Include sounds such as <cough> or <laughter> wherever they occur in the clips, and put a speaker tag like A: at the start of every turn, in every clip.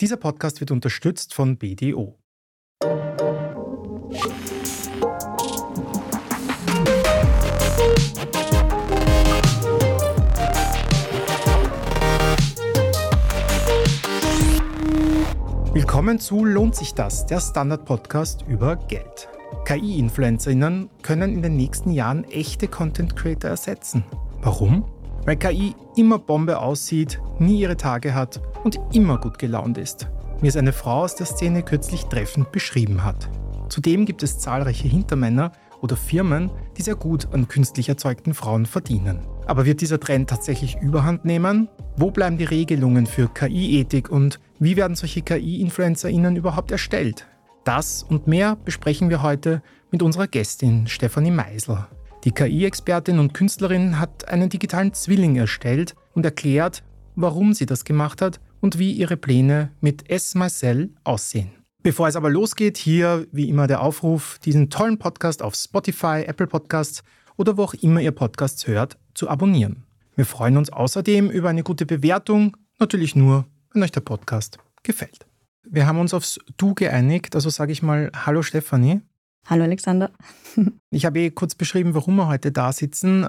A: Dieser Podcast wird unterstützt von BDO. Willkommen zu Lohnt sich das, der Standard-Podcast über Geld. KI-InfluencerInnen können in den nächsten Jahren echte Content Creator ersetzen. Warum? Weil KI immer Bombe aussieht, nie ihre Tage hat und immer gut gelaunt ist, wie es eine Frau aus der Szene kürzlich treffend beschrieben hat. Zudem gibt es zahlreiche Hintermänner oder Firmen, die sehr gut an künstlich erzeugten Frauen verdienen. Aber wird dieser Trend tatsächlich überhand nehmen? Wo bleiben die Regelungen für KI-Ethik und wie werden solche KI-InfluencerInnen überhaupt erstellt? Das und mehr besprechen wir heute mit unserer Gästin Stefanie Meisel. Die KI-Expertin und Künstlerin hat einen digitalen Zwilling erstellt und erklärt, warum sie das gemacht hat und wie ihre Pläne mit S. Marcel aussehen. Bevor es aber losgeht, hier wie immer der Aufruf, diesen tollen Podcast auf Spotify, Apple Podcasts oder wo auch immer ihr Podcasts hört, zu abonnieren. Wir freuen uns außerdem über eine gute Bewertung, natürlich nur, wenn euch der Podcast gefällt. Wir haben uns aufs Du geeinigt, also sage ich mal Hallo Stefanie.
B: Hallo Alexander. <laughs>
A: ich habe eh kurz beschrieben, warum wir heute da sitzen.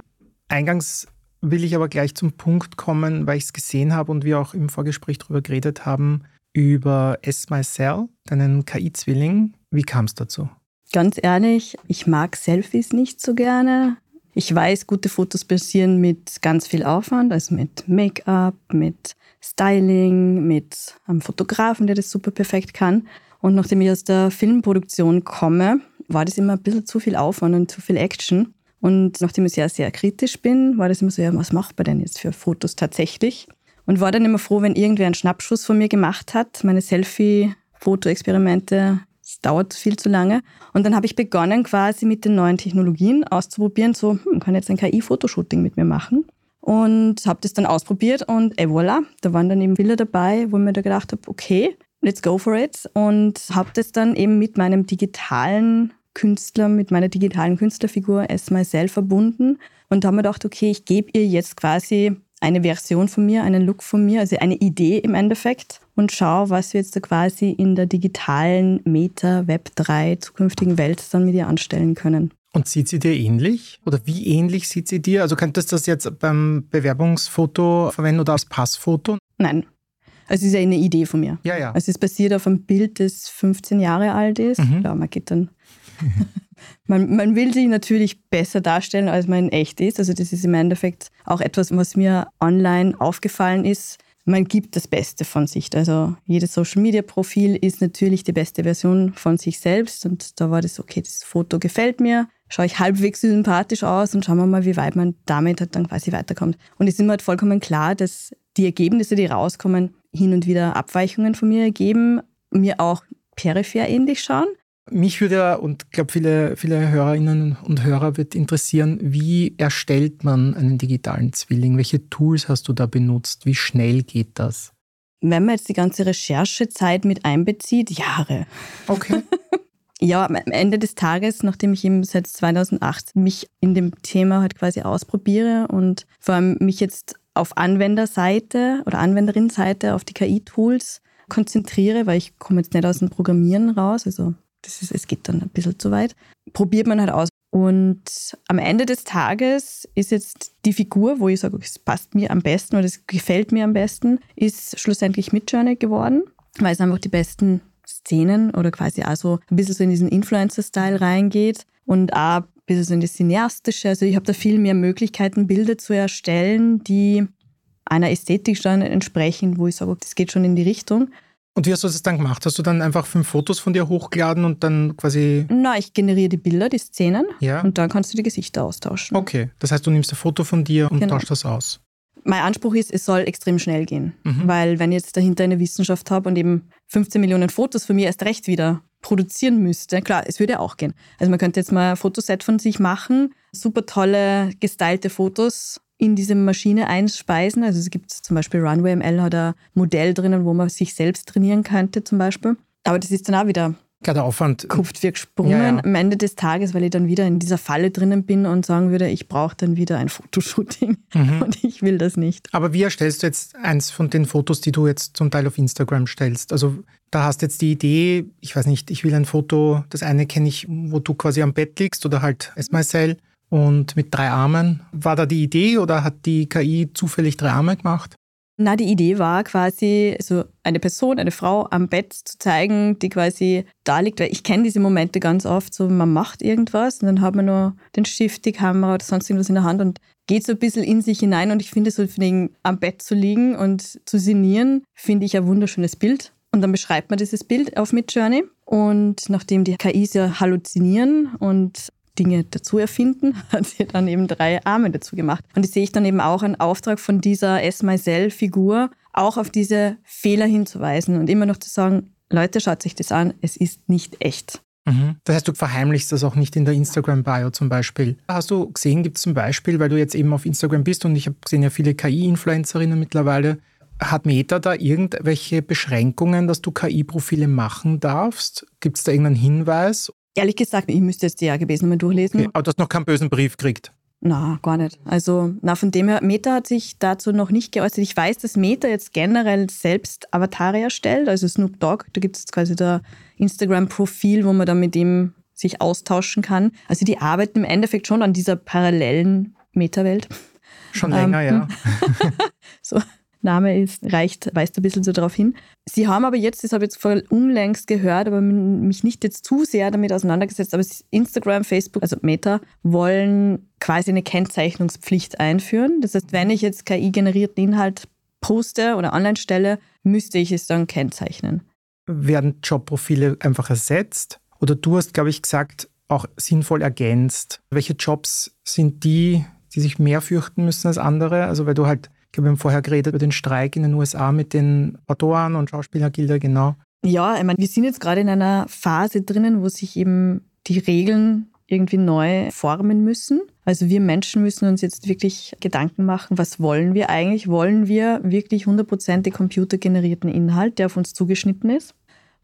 A: Eingangs will ich aber gleich zum Punkt kommen, weil ich es gesehen habe und wir auch im Vorgespräch darüber geredet haben, über S. Mycel, deinen KI-Zwilling. Wie kam es dazu?
B: Ganz ehrlich, ich mag Selfies nicht so gerne. Ich weiß, gute Fotos passieren mit ganz viel Aufwand, also mit Make-up, mit Styling, mit einem Fotografen, der das super perfekt kann. Und nachdem ich aus der Filmproduktion komme, war das immer ein bisschen zu viel Aufwand und zu viel Action. Und nachdem ich sehr, sehr kritisch bin, war das immer so, ja, was macht man denn jetzt für Fotos tatsächlich? Und war dann immer froh, wenn irgendwer einen Schnappschuss von mir gemacht hat. Meine Selfie-Foto-Experimente, das dauert viel zu lange. Und dann habe ich begonnen, quasi mit den neuen Technologien auszuprobieren, so, hm, kann jetzt ein KI-Fotoshooting mit mir machen und habe das dann ausprobiert und et voilà, da waren dann eben Bilder dabei, wo ich mir da gedacht habe, okay, let's go for it und habe das dann eben mit meinem digitalen Künstler, mit meiner digitalen Künstlerfigur S Myself verbunden und habe mir gedacht, okay, ich gebe ihr jetzt quasi eine Version von mir, einen Look von mir, also eine Idee im Endeffekt und schaue, was wir jetzt da quasi in der digitalen Meta Web 3 zukünftigen Welt dann mit ihr anstellen können.
A: Und sieht sie dir ähnlich? Oder wie ähnlich sieht sie dir? Also könntest du das jetzt beim Bewerbungsfoto verwenden oder als Passfoto?
B: Nein. Also es ist ja eine Idee von mir.
A: Ja, ja.
B: Also es basiert auf einem Bild, das 15 Jahre alt ist. Mhm. Klar, man geht dann. <laughs> man, man will sich natürlich besser darstellen, als man in echt ist. Also das ist im Endeffekt auch etwas, was mir online aufgefallen ist. Man gibt das Beste von sich. Also jedes Social-Media-Profil ist natürlich die beste Version von sich selbst. Und da war das, okay, das Foto gefällt mir schaue ich halbwegs sympathisch aus und schauen wir mal, wie weit man damit halt dann quasi weiterkommt. Und es ist mir halt vollkommen klar, dass die Ergebnisse, die rauskommen, hin und wieder Abweichungen von mir ergeben, mir auch peripher ähnlich schauen.
A: Mich würde, und ich glaube, viele, viele Hörerinnen und Hörer wird interessieren, wie erstellt man einen digitalen Zwilling? Welche Tools hast du da benutzt? Wie schnell geht das?
B: Wenn man jetzt die ganze Recherchezeit mit einbezieht, Jahre.
A: Okay. <laughs>
B: ja, am Ende des Tages, nachdem ich eben seit 2008 mich in dem Thema halt quasi ausprobiere und vor allem mich jetzt auf Anwenderseite oder Anwenderinnenseite auf die KI-Tools konzentriere, weil ich komme jetzt nicht aus dem Programmieren raus, also das ist, es geht dann ein bisschen zu weit, probiert man halt aus. Und am Ende des Tages ist jetzt die Figur, wo ich sage, es passt mir am besten oder es gefällt mir am besten, ist schlussendlich Midjourney geworden, weil es einfach die besten Szenen oder quasi auch so ein bisschen so in diesen Influencer-Style reingeht und auch ein bisschen so in das Cineastische. Also ich habe da viel mehr Möglichkeiten, Bilder zu erstellen, die einer Ästhetik schon entsprechen, wo ich sage, das geht schon in die Richtung.
A: Und wie hast du das dann gemacht? Hast du dann einfach fünf Fotos von dir hochgeladen und dann quasi.
B: Na, ich generiere die Bilder, die Szenen.
A: Ja.
B: Und dann kannst du die Gesichter austauschen.
A: Okay. Das heißt, du nimmst ein Foto von dir und genau. tauschst das aus.
B: Mein Anspruch ist, es soll extrem schnell gehen. Mhm. Weil, wenn ich jetzt dahinter eine Wissenschaft habe und eben 15 Millionen Fotos von mir erst recht wieder produzieren müsste, klar, es würde auch gehen. Also, man könnte jetzt mal ein Fotoset von sich machen, super tolle, gestylte Fotos in diese Maschine einspeisen. Also es gibt zum Beispiel Runway ML hat ein Modell drinnen, wo man sich selbst trainieren könnte zum Beispiel. Aber das ist dann auch wieder
A: Ja, der Aufwand.
B: Kupft wie gesprungen ja, ja. am Ende des Tages, weil ich dann wieder in dieser Falle drinnen bin und sagen würde, ich brauche dann wieder ein Fotoshooting mhm. <laughs> und ich will das nicht.
A: Aber wie erstellst du jetzt eins von den Fotos, die du jetzt zum Teil auf Instagram stellst? Also da hast du jetzt die Idee, ich weiß nicht, ich will ein Foto, das eine kenne ich, wo du quasi am Bett liegst oder halt as myself und mit drei Armen. War da die Idee oder hat die KI zufällig drei Arme gemacht?
B: Na, die Idee war quasi, so eine Person, eine Frau am Bett zu zeigen, die quasi da liegt, weil ich kenne diese Momente ganz oft, so man macht irgendwas und dann hat man nur den Stift, die Kamera oder sonst irgendwas in der Hand und geht so ein bisschen in sich hinein und ich finde so wegen am Bett zu liegen und zu sinnieren, finde ich ein wunderschönes Bild. Und dann beschreibt man dieses Bild auf Midjourney und nachdem die KIs ja halluzinieren und Dinge dazu erfinden, <laughs> hat sie dann eben drei Arme dazu gemacht. Und ich sehe ich dann eben auch einen Auftrag von dieser S Myself-Figur, auch auf diese Fehler hinzuweisen und immer noch zu sagen, Leute, schaut sich das an, es ist nicht echt.
A: Mhm. Das heißt, du verheimlichst das auch nicht in der Instagram-Bio zum Beispiel. Hast du gesehen, gibt es zum Beispiel, weil du jetzt eben auf Instagram bist und ich habe gesehen, ja viele KI-Influencerinnen mittlerweile, hat Meta da irgendwelche Beschränkungen, dass du KI-Profile machen darfst? Gibt es da irgendeinen Hinweis?
B: Ehrlich gesagt, ich müsste jetzt die AGBs nochmal durchlesen. Okay,
A: aber du hast noch keinen bösen Brief gekriegt?
B: Na, gar nicht. Also, na, von dem her, Meta hat sich dazu noch nicht geäußert. Ich weiß, dass Meta jetzt generell selbst Avatare erstellt, also Snoop Dogg, da gibt es quasi da Instagram-Profil, wo man dann mit ihm sich austauschen kann. Also die arbeiten im Endeffekt schon an dieser parallelen Meta-Welt.
A: Schon länger, ähm, ja. <laughs>
B: so, Name ist, reicht, weist ein bisschen so darauf hin. Sie haben aber jetzt, das habe ich jetzt voll unlängst gehört, aber mich nicht jetzt zu sehr damit auseinandergesetzt, aber Instagram, Facebook, also Meta, wollen quasi eine Kennzeichnungspflicht einführen. Das heißt, wenn ich jetzt KI-generierten Inhalt poste oder online stelle, müsste ich es dann kennzeichnen.
A: Werden Jobprofile einfach ersetzt? Oder du hast, glaube ich, gesagt, auch sinnvoll ergänzt. Welche Jobs sind die, die sich mehr fürchten müssen als andere? Also weil du halt ich wir haben vorher geredet über den Streik in den USA mit den Autoren und Schauspielergilder, genau.
B: Ja, ich meine, wir sind jetzt gerade in einer Phase drinnen, wo sich eben die Regeln irgendwie neu formen müssen. Also wir Menschen müssen uns jetzt wirklich Gedanken machen, was wollen wir eigentlich? Wollen wir wirklich 100% computergenerierten Inhalt, der auf uns zugeschnitten ist?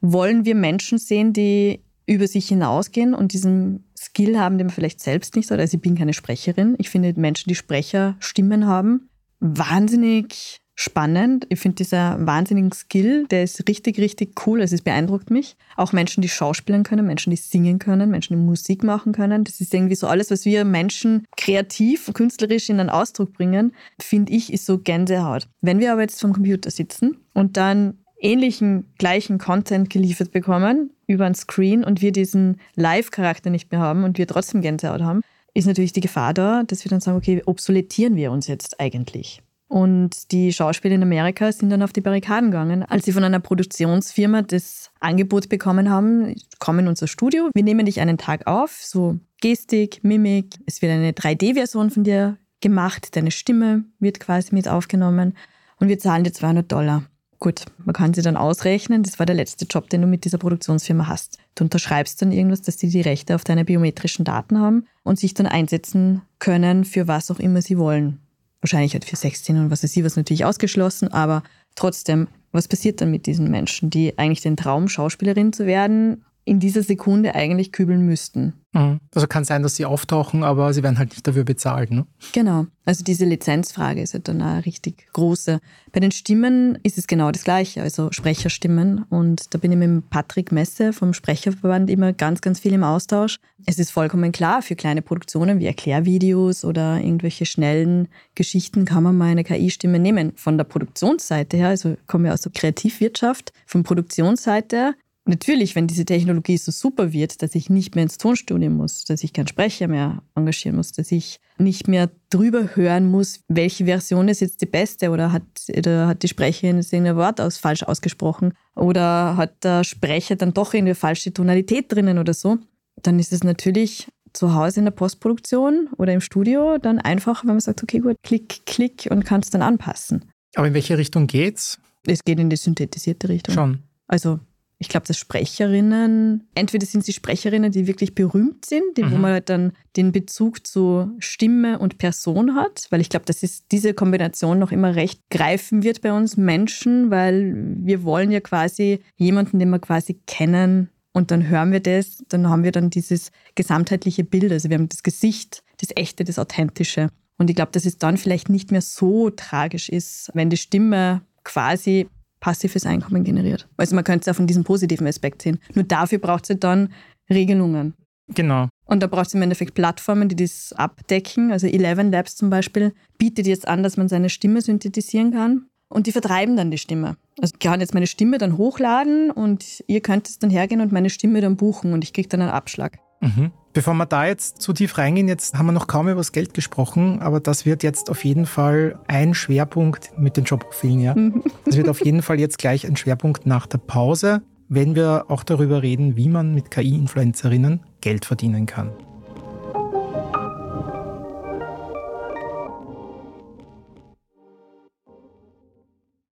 B: Wollen wir Menschen sehen, die über sich hinausgehen und diesen Skill haben, den man vielleicht selbst nicht hat? Also ich bin keine Sprecherin. Ich finde Menschen, die Sprecherstimmen haben, wahnsinnig spannend. Ich finde dieser wahnsinnigen Skill, der ist richtig, richtig cool. Also es beeindruckt mich. Auch Menschen, die schauspielen können, Menschen, die singen können, Menschen, die Musik machen können. Das ist irgendwie so alles, was wir Menschen kreativ, künstlerisch in einen Ausdruck bringen, finde ich, ist so Gänsehaut. Wenn wir aber jetzt vom Computer sitzen und dann ähnlichen, gleichen Content geliefert bekommen über ein Screen und wir diesen Live-Charakter nicht mehr haben und wir trotzdem Gänsehaut haben, ist natürlich die Gefahr da, dass wir dann sagen, okay, obsoletieren wir uns jetzt eigentlich? Und die Schauspieler in Amerika sind dann auf die Barrikaden gegangen, als sie von einer Produktionsfirma das Angebot bekommen haben, komm in unser Studio, wir nehmen dich einen Tag auf, so Gestik, Mimik, es wird eine 3D-Version von dir gemacht, deine Stimme wird quasi mit aufgenommen und wir zahlen dir 200 Dollar. Gut, man kann sie dann ausrechnen, das war der letzte Job, den du mit dieser Produktionsfirma hast. Du unterschreibst dann irgendwas, dass sie die Rechte auf deine biometrischen Daten haben und sich dann einsetzen können für was auch immer sie wollen. Wahrscheinlich halt für Sexszenen und was weiß ich, was natürlich ausgeschlossen, aber trotzdem, was passiert dann mit diesen Menschen, die eigentlich den Traum, Schauspielerin zu werden, in dieser Sekunde eigentlich kübeln müssten?
A: Mhm. Also kann sein, dass sie auftauchen, aber sie werden halt nicht dafür bezahlt. Ne?
B: Genau. Also diese Lizenzfrage ist halt dann eine richtig große. Bei den Stimmen ist es genau das Gleiche, also Sprecherstimmen. Und da bin ich mit Patrick Messe vom Sprecherverband immer ganz, ganz viel im Austausch. Es ist vollkommen klar, für kleine Produktionen wie Erklärvideos oder irgendwelche schnellen Geschichten kann man mal eine KI-Stimme nehmen. Von der Produktionsseite her, also kommen wir aus der Kreativwirtschaft, von Produktionsseite natürlich, wenn diese Technologie so super wird, dass ich nicht mehr ins Tonstudio muss, dass ich keinen Sprecher mehr engagieren muss, dass ich nicht mehr drüber hören muss, welche Version ist jetzt die beste oder hat, oder hat die Sprecherin irgendein Wort aus, falsch ausgesprochen oder hat der Sprecher dann doch eine falsche Tonalität drinnen oder so, dann ist es natürlich zu Hause in der Postproduktion oder im Studio dann einfach, wenn man sagt, okay, gut, klick, klick und kann es dann anpassen.
A: Aber in welche Richtung geht's?
B: Es geht in die synthetisierte Richtung.
A: Schon.
B: Also ich glaube, dass Sprecherinnen, entweder sind sie Sprecherinnen, die wirklich berühmt sind, die, mhm. wo man halt dann den Bezug zu Stimme und Person hat, weil ich glaube, dass es diese Kombination noch immer recht greifen wird bei uns Menschen, weil wir wollen ja quasi jemanden, den wir quasi kennen, und dann hören wir das, dann haben wir dann dieses gesamtheitliche Bild. Also wir haben das Gesicht, das Echte, das Authentische. Und ich glaube, dass es dann vielleicht nicht mehr so tragisch ist, wenn die Stimme quasi passives Einkommen generiert. Also man könnte es ja von diesem positiven Aspekt sehen. Nur dafür braucht es dann Regelungen.
A: Genau.
B: Und da braucht es im Endeffekt Plattformen, die das abdecken. Also Eleven Labs zum Beispiel bietet jetzt an, dass man seine Stimme synthetisieren kann. Und die vertreiben dann die Stimme. Also ich kann jetzt meine Stimme dann hochladen und ihr könnt es dann hergehen und meine Stimme dann buchen und ich kriege dann einen Abschlag.
A: Mhm. Bevor wir da jetzt zu tief reingehen, jetzt haben wir noch kaum über das Geld gesprochen, aber das wird jetzt auf jeden Fall ein Schwerpunkt mit den Jobprofilen, ja. Mhm. Das wird auf jeden Fall jetzt gleich ein Schwerpunkt nach der Pause, wenn wir auch darüber reden, wie man mit KI-Influencerinnen Geld verdienen kann.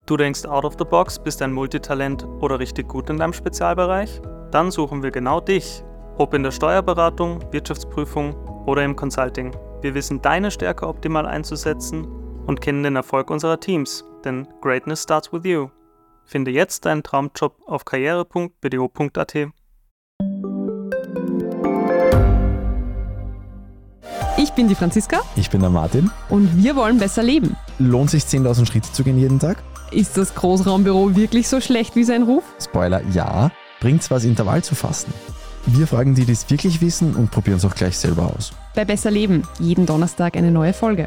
C: Du denkst out of the box, bist ein Multitalent oder richtig gut in deinem Spezialbereich? Dann suchen wir genau dich ob in der Steuerberatung, Wirtschaftsprüfung oder im Consulting. Wir wissen deine Stärke optimal einzusetzen und kennen den Erfolg unserer Teams, denn Greatness starts with you. Finde jetzt deinen Traumjob auf karriere.bdo.at.
D: Ich bin die Franziska.
E: Ich bin der Martin.
D: Und wir wollen besser leben.
E: Lohnt sich 10.000 Schritte zu gehen jeden Tag?
D: Ist das Großraumbüro wirklich so schlecht wie sein Ruf?
E: Spoiler, ja. Bringt's was, Intervall zu fassen? Wir fragen die, die es wirklich wissen und probieren es auch gleich selber aus.
D: Bei Besser Leben, jeden Donnerstag eine neue Folge.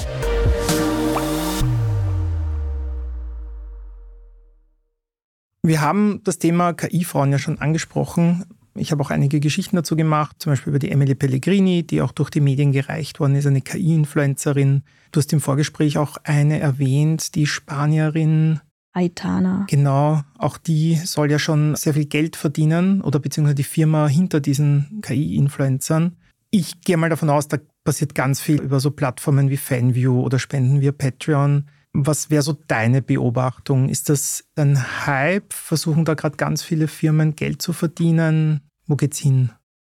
A: Wir haben das Thema KI-Frauen ja schon angesprochen. Ich habe auch einige Geschichten dazu gemacht, zum Beispiel über die Emily Pellegrini, die auch durch die Medien gereicht worden ist, eine KI-Influencerin. Du hast im Vorgespräch auch eine erwähnt, die Spanierin
B: Aitana.
A: Genau, auch die soll ja schon sehr viel Geld verdienen oder beziehungsweise die Firma hinter diesen KI-Influencern. Ich gehe mal davon aus, da passiert ganz viel über so Plattformen wie Fanview oder Spenden via Patreon. Was wäre so deine Beobachtung? Ist das ein Hype? Versuchen da gerade ganz viele Firmen Geld zu verdienen? Wo geht's hin?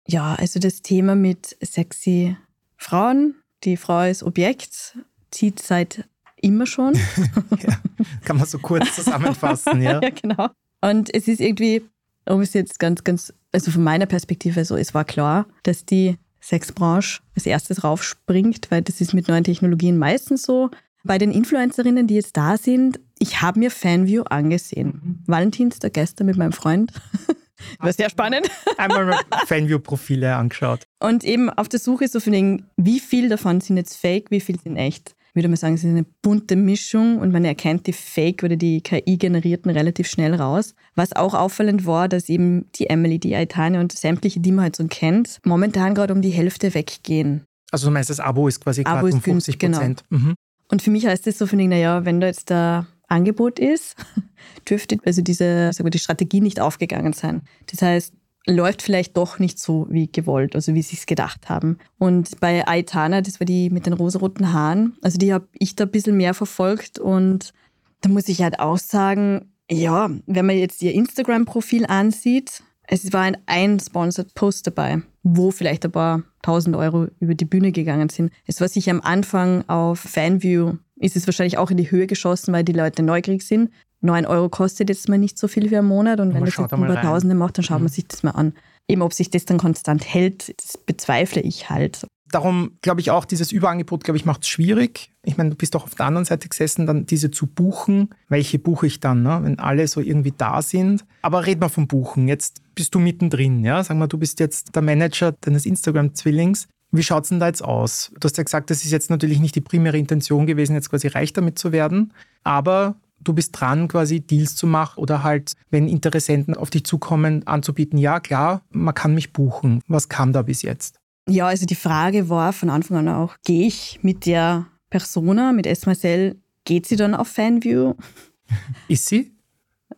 B: Ja, also das Thema mit sexy Frauen, die Frau ist Objekt, zieht seit immer schon. <laughs>
A: ja, kann man so kurz zusammenfassen, ja. <laughs>
B: ja, genau. Und es ist irgendwie, um es jetzt ganz, ganz, also von meiner Perspektive so, es war klar, dass die Sexbranche als erstes raufspringt, weil das ist mit neuen Technologien meistens so. Bei den Influencerinnen, die jetzt da sind, ich habe mir Fanview angesehen. Mhm. Valentinstag gestern mit meinem Freund. <laughs> War sehr spannend.
A: Einmal Fanview-Profile angeschaut.
B: Und eben auf der Suche so von den, wie viel davon sind jetzt fake, wie viel sind echt würde man sagen, es ist eine bunte Mischung und man erkennt die Fake- oder die KI-generierten relativ schnell raus. Was auch auffallend war, dass eben die Emily, die Aitane und sämtliche, die man halt so kennt, momentan gerade um die Hälfte weggehen.
A: Also du meinst, das Abo ist quasi gerade um 50 Prozent.
B: Genau. Mhm. Und für mich heißt das so, finde ich, naja, wenn da jetzt da Angebot ist, <laughs> dürfte also diese, sagen wir, die Strategie nicht aufgegangen sein. Das heißt, läuft vielleicht doch nicht so wie gewollt, also wie sie es gedacht haben. Und bei Aitana, das war die mit den rosaroten Haaren, also die habe ich da ein bisschen mehr verfolgt und da muss ich halt auch sagen, ja, wenn man jetzt ihr Instagram-Profil ansieht, es war ein, ein Sponsored Post dabei, wo vielleicht ein paar tausend Euro über die Bühne gegangen sind. Es war sicher am Anfang auf Fanview, ist es wahrscheinlich auch in die Höhe geschossen, weil die Leute neugierig sind. 9 Euro kostet jetzt mal nicht so viel für einen Monat und wenn das jetzt über Tausende macht, dann schaut man mhm. sich das mal an. Eben, ob sich das dann konstant hält, das bezweifle ich halt.
A: Darum glaube ich auch, dieses Überangebot, glaube ich, macht es schwierig. Ich meine, du bist auch auf der anderen Seite gesessen, dann diese zu buchen. Welche buche ich dann, ne? wenn alle so irgendwie da sind? Aber red mal vom Buchen. Jetzt bist du mittendrin, ja? Sag mal, du bist jetzt der Manager deines Instagram-Zwillings. Wie schaut es denn da jetzt aus? Du hast ja gesagt, das ist jetzt natürlich nicht die primäre Intention gewesen, jetzt quasi reich damit zu werden. Aber du bist dran, quasi Deals zu machen oder halt, wenn Interessenten auf dich zukommen, anzubieten, ja klar, man kann mich buchen. Was kam da bis jetzt?
B: Ja, also die Frage war von Anfang an auch, gehe ich mit der Persona, mit S. Marcel, geht sie dann auf Fanview? <laughs>
A: Ist sie?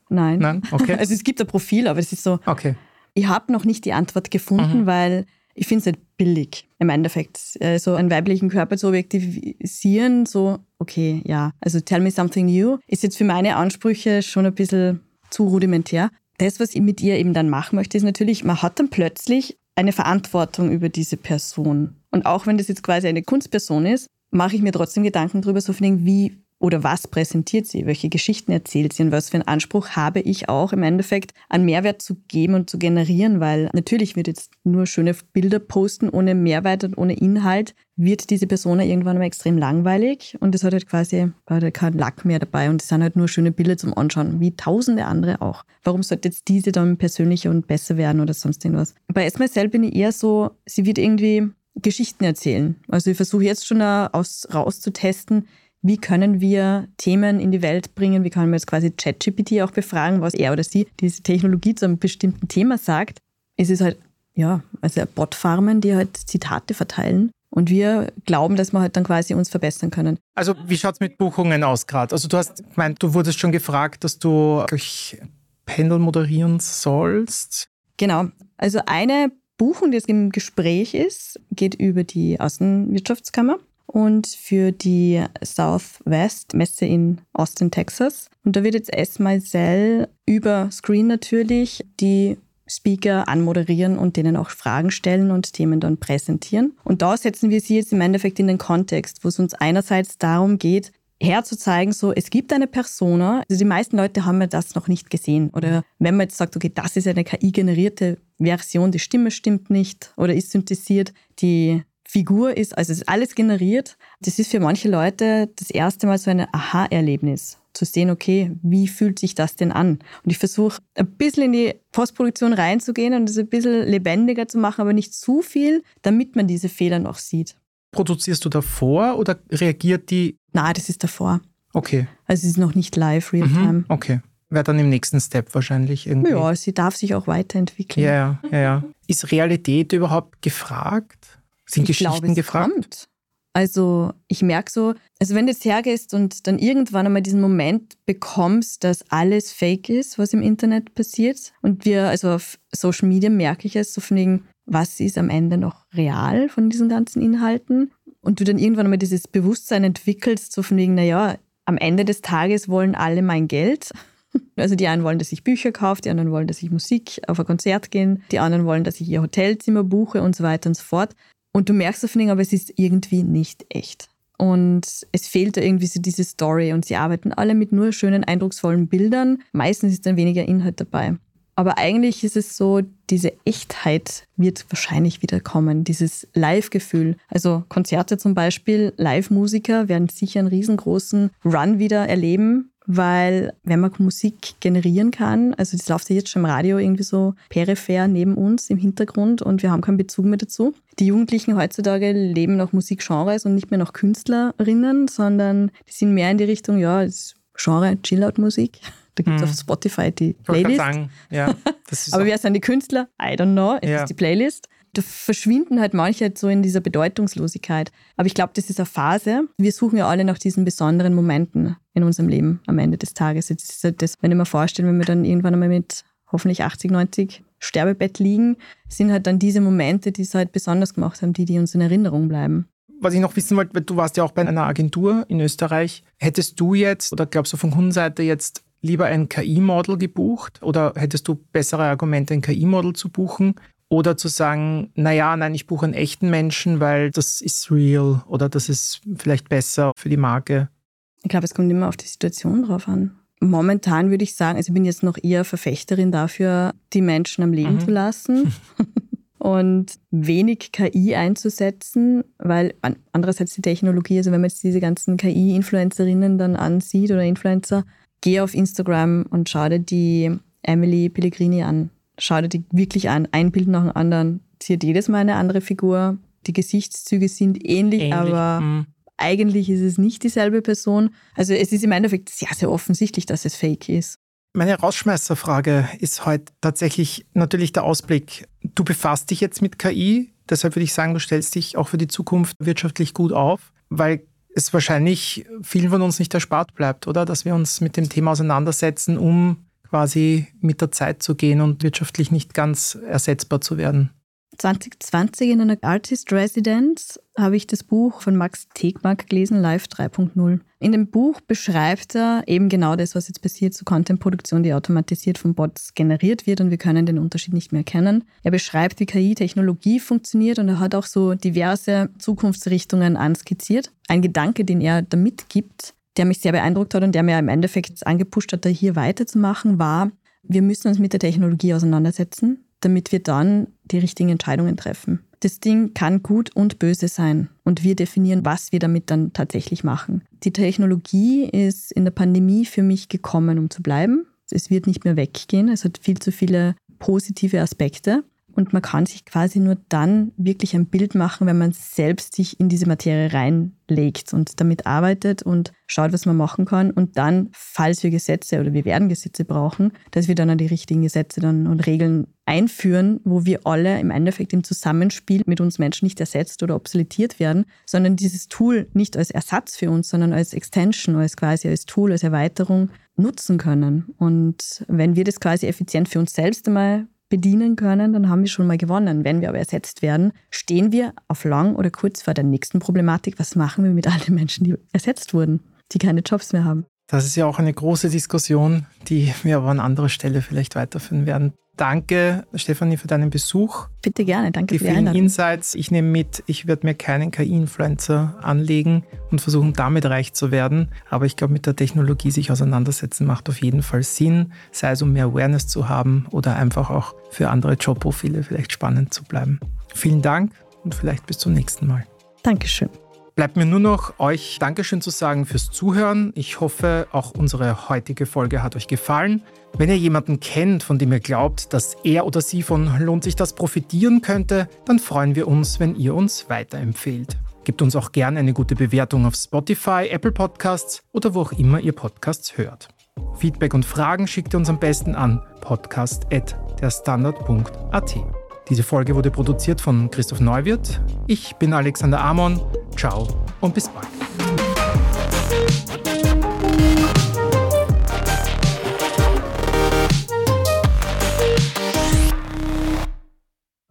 B: Nein.
A: Nein, okay. <laughs>
B: Also es gibt ein Profil, aber es ist so,
A: okay.
B: ich habe noch nicht die Antwort gefunden, mhm. weil ich finde es halt billig im Endeffekt. Äh, so einen weiblichen Körper zu objektivisieren, so, okay, ja. Also tell me something new, ist jetzt für meine Ansprüche schon ein bisschen zu rudimentär. Das, was ich mit ihr eben dann machen möchte, ist natürlich, man hat dann plötzlich eine Verantwortung über diese Person. Und auch wenn das jetzt quasi eine Kunstperson ist, mache ich mir trotzdem Gedanken darüber, so von wie oder was präsentiert sie, welche Geschichten erzählt sie und was für einen Anspruch habe ich auch im Endeffekt an Mehrwert zu geben und zu generieren, weil natürlich wird jetzt nur schöne Bilder posten ohne Mehrwert und ohne Inhalt, wird diese Person irgendwann mal extrem langweilig und es hat halt quasi halt kein Lack mehr dabei und es sind halt nur schöne Bilder zum Anschauen, wie tausende andere auch. Warum sollte jetzt diese dann persönlicher und besser werden oder sonst irgendwas? Bei SMSL bin ich eher so, sie wird irgendwie Geschichten erzählen. Also ich versuche jetzt schon aus, rauszutesten, wie können wir Themen in die Welt bringen, wie können wir jetzt quasi ChatGPT auch befragen, was er oder sie diese Technologie zu einem bestimmten Thema sagt. Es ist halt, ja, also Botfarmen, die halt Zitate verteilen. Und wir glauben, dass wir halt dann quasi uns verbessern können.
A: Also wie schaut es mit Buchungen aus gerade? Also du hast gemeint, du wurdest schon gefragt, dass du durch Pendel moderieren sollst.
B: Genau. Also eine Buchung, die jetzt im Gespräch ist, geht über die Außenwirtschaftskammer und für die Southwest Messe in Austin, Texas. Und da wird jetzt S. Maisel über Screen natürlich die Speaker anmoderieren und denen auch Fragen stellen und Themen dann präsentieren. Und da setzen wir sie jetzt im Endeffekt in den Kontext, wo es uns einerseits darum geht, herzuzeigen, so es gibt eine Persona. Also die meisten Leute haben ja das noch nicht gesehen. Oder wenn man jetzt sagt, okay, das ist eine KI-generierte Version, die Stimme stimmt nicht oder ist synthetisiert, die Figur ist, also es ist alles generiert. Das ist für manche Leute das erste Mal so ein Aha-Erlebnis, zu sehen, okay, wie fühlt sich das denn an? Und ich versuche ein bisschen in die Postproduktion reinzugehen und es ein bisschen lebendiger zu machen, aber nicht zu viel, damit man diese Fehler noch sieht.
A: Produzierst du davor oder reagiert die?
B: Na, das ist davor.
A: Okay.
B: Also es ist noch nicht live, real-time. Mhm,
A: okay. Wäre dann im nächsten Step wahrscheinlich irgendwie.
B: Ja, sie darf sich auch weiterentwickeln.
A: Ja, ja, ja. Ist Realität überhaupt gefragt? Sind ich Geschichten glaube, gefragt? Kommt.
B: Also ich merke so, also wenn du jetzt hergehst und dann irgendwann einmal diesen Moment bekommst, dass alles fake ist, was im Internet passiert und wir, also auf Social Media merke ich es so von wegen, was ist am Ende noch real von diesen ganzen Inhalten und du dann irgendwann einmal dieses Bewusstsein entwickelst, so von wegen, naja, am Ende des Tages wollen alle mein Geld. <laughs> Also die einen wollen, dass ich Bücher kaufe, die anderen wollen, dass ich Musik auf ein Konzert gehe, die anderen wollen, dass ich ihr Hotelzimmer buche und so weiter und so fort. Und du merkst auf Ding, aber es ist irgendwie nicht echt. Und es fehlt da irgendwie so diese Story und sie arbeiten alle mit nur schönen, eindrucksvollen Bildern. Meistens ist dann weniger Inhalt dabei. Aber eigentlich ist es so, diese Echtheit wird wahrscheinlich wieder kommen, dieses Live-Gefühl. Also Konzerte zum Beispiel, Live-Musiker werden sicher einen riesengroßen Run wieder erleben, weil wenn man Musik generieren kann, also das läuft ja jetzt schon im Radio irgendwie so peripher neben uns im Hintergrund und wir haben keinen Bezug mehr dazu. Die Jugendlichen heutzutage leben nach Musikgenres und nicht mehr nach Künstlerinnen, sondern die sind mehr in die Richtung, ja, das Genre Chill-Out-Musik. Da gibt es hm. auf Spotify die Playlist.
A: Sagen, ja, <laughs>
B: Aber wer sind die Künstler? I don't know. Es ja. ist die Playlist da verschwinden halt manche halt so in dieser Bedeutungslosigkeit. Aber ich glaube, das ist eine Phase. Wir suchen ja alle nach diesen besonderen Momenten in unserem Leben am Ende des Tages. Jetzt ist halt das, wenn ich mir vorstelle, wenn wir dann irgendwann einmal mit hoffentlich 80, 90 Sterbebett liegen, sind halt dann diese Momente, die es halt besonders gemacht haben, die, die uns in Erinnerung bleiben.
A: Was ich noch wissen wollte, du warst ja auch bei einer Agentur in Österreich. Hättest du jetzt, oder glaubst du von Kundenseite jetzt lieber ein KI-Model gebucht oder hättest du bessere Argumente, ein KI-Model zu buchen? Oder zu sagen, naja, nein, ich buche einen echten Menschen, weil das ist real oder das ist vielleicht besser für die Marke.
B: Ich glaube, es kommt immer auf die Situation drauf an. Momentan würde ich sagen, also ich bin jetzt noch eher Verfechterin dafür, die Menschen am Leben mhm. zu lassen <laughs> und wenig KI einzusetzen, weil andererseits die Technologie, also wenn man jetzt diese ganzen KI-Influencerinnen dann ansieht oder Influencer, geh auf Instagram und schau dir die Emily Pellegrini an schau dir die wirklich an, ein Bild nach dem anderen, ziert jedes Mal eine andere Figur. Die Gesichtszüge sind ähnlich, ähnlich. aber mhm. eigentlich ist es nicht dieselbe Person. Also es ist im Endeffekt sehr, sehr offensichtlich, dass es fake ist.
A: Meine Rausschmeißerfrage ist heute tatsächlich natürlich der Ausblick. Du befasst dich jetzt mit KI, deshalb würde ich sagen, du stellst dich auch für die Zukunft wirtschaftlich gut auf, weil es wahrscheinlich vielen von uns nicht erspart bleibt, oder? Dass wir uns mit dem Thema auseinandersetzen, um quasi mit der Zeit zu gehen und wirtschaftlich nicht ganz ersetzbar zu werden.
B: 2020 in einer Artist Residence habe ich das Buch von Max Tegmark gelesen, Live 3.0. In dem Buch beschreibt er eben genau das, was jetzt passiert, so Content-Produktion, die automatisiert von Bots generiert wird und wir können den Unterschied nicht mehr erkennen. Er beschreibt, wie KI-Technologie funktioniert und er hat auch so diverse Zukunftsrichtungen anskizziert. Ein Gedanke, den er damit gibt, der mich sehr beeindruckt hat und der mir im Endeffekt angepusht hat, da hier weiterzumachen, war, wir müssen uns mit der Technologie auseinandersetzen, damit wir dann die richtigen Entscheidungen treffen. Das Ding kann gut und böse sein und wir definieren, was wir damit dann tatsächlich machen. Die Technologie ist in der Pandemie für mich gekommen, um zu bleiben. Es wird nicht mehr weggehen. Es hat viel zu viele positive Aspekte. Und man kann sich quasi nur dann wirklich ein Bild machen, wenn man selbst sich in diese Materie reinlegt und damit arbeitet und schaut, was man machen kann. Und dann, falls wir Gesetze oder wir werden Gesetze brauchen, dass wir dann an die richtigen Gesetze dann und Regeln einführen, wo wir alle im Endeffekt im Zusammenspiel mit uns Menschen nicht ersetzt oder obsoletiert werden, sondern dieses Tool nicht als Ersatz für uns, sondern als Extension, als quasi als Tool, als Erweiterung nutzen können. Und wenn wir das quasi effizient für uns selbst einmal bedienen können, dann haben wir schon mal gewonnen. Wenn wir aber ersetzt werden, stehen wir auf lang oder kurz vor der nächsten Problematik. Was machen wir mit all den Menschen, die ersetzt wurden, die keine Jobs mehr haben?
A: Das ist ja auch eine große Diskussion, die wir aber an anderer Stelle vielleicht weiterführen werden. Danke, Stefanie, für deinen Besuch.
B: Bitte gerne, danke
A: die für die vielen Insights. Ich nehme mit, ich werde mir keinen KI-Influencer anlegen und versuchen, damit reich zu werden. Aber ich glaube, mit der Technologie sich auseinandersetzen macht auf jeden Fall Sinn, sei es um mehr Awareness zu haben oder einfach auch für andere Jobprofile vielleicht spannend zu bleiben. Vielen Dank und vielleicht bis zum nächsten Mal.
B: Dankeschön.
A: Bleibt mir nur noch euch Dankeschön zu sagen fürs Zuhören. Ich hoffe, auch unsere heutige Folge hat euch gefallen. Wenn ihr jemanden kennt, von dem ihr glaubt, dass er oder sie von lohnt sich das profitieren könnte, dann freuen wir uns, wenn ihr uns weiterempfehlt. Gebt uns auch gerne eine gute Bewertung auf Spotify, Apple Podcasts oder wo auch immer ihr Podcasts hört. Feedback und Fragen schickt ihr uns am besten an podcast.derstandard.at. Diese Folge wurde produziert von Christoph Neuwirth. Ich bin Alexander Amon. Ciao und bis bald.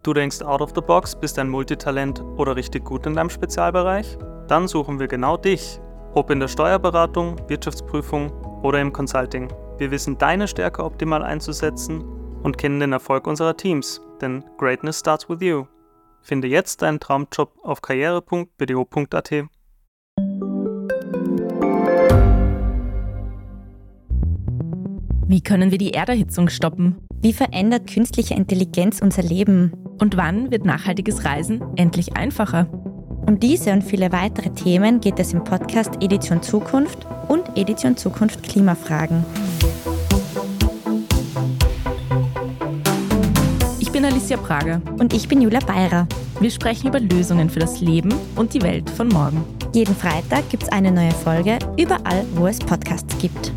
C: Du denkst out of the box, bist ein Multitalent oder richtig gut in deinem Spezialbereich? Dann suchen wir genau dich. Ob in der Steuerberatung, Wirtschaftsprüfung oder im Consulting. Wir wissen deine Stärke optimal einzusetzen und kennen den Erfolg unserer Teams, denn Greatness starts with you. Finde jetzt deinen Traumjob auf karriere.bdo.at.
F: Wie können wir die Erderhitzung stoppen?
G: Wie verändert künstliche Intelligenz unser Leben?
F: Und wann wird nachhaltiges Reisen endlich einfacher?
G: Um diese und viele weitere Themen geht es im Podcast Edition Zukunft und Edition Zukunft Klimafragen.
F: Alicia Prager.
G: Und ich bin Julia Beirer.
F: Wir sprechen über Lösungen für das Leben und die Welt von morgen.
G: Jeden Freitag gibt es eine neue Folge, überall, wo es Podcasts gibt.